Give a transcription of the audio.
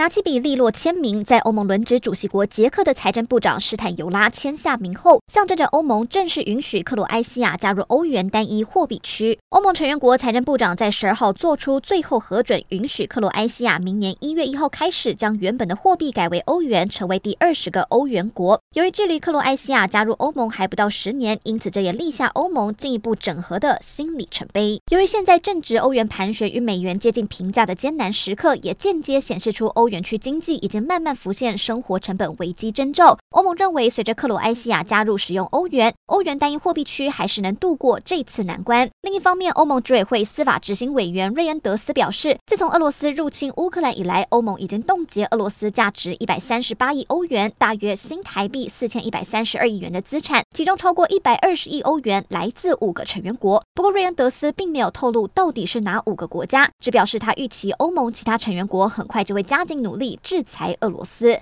拿起笔利落签名，在欧盟轮值主席国捷克的财政部长施坦尤拉签下名后，象征着欧盟正式允许克罗埃西亚加入欧元单一货币区。欧盟成员国财政部长在十二号做出最后核准，允许克罗埃西亚明年一月一号开始将原本的货币改为欧元，成为第二十个欧元国。由于距离克罗埃西亚加入欧盟还不到十年，因此这也立下欧盟进一步整合的新里程碑。由于现在正值欧元盘旋与美元接近平价的艰难时刻，也间接显示出欧。园区经济已经慢慢浮现生活成本危机征兆。认为，随着克罗埃西亚加入使用欧元，欧元单一货币区还是能度过这次难关。另一方面，欧盟执委会司法执行委员瑞恩德斯表示，自从俄罗斯入侵乌克兰以来，欧盟已经冻结俄罗斯价值一百三十八亿欧元（大约新台币四千一百三十二亿元）的资产，其中超过一百二十亿欧元来自五个成员国。不过，瑞恩德斯并没有透露到底是哪五个国家，只表示他预期欧盟其他成员国很快就会加紧。努力制裁俄罗斯。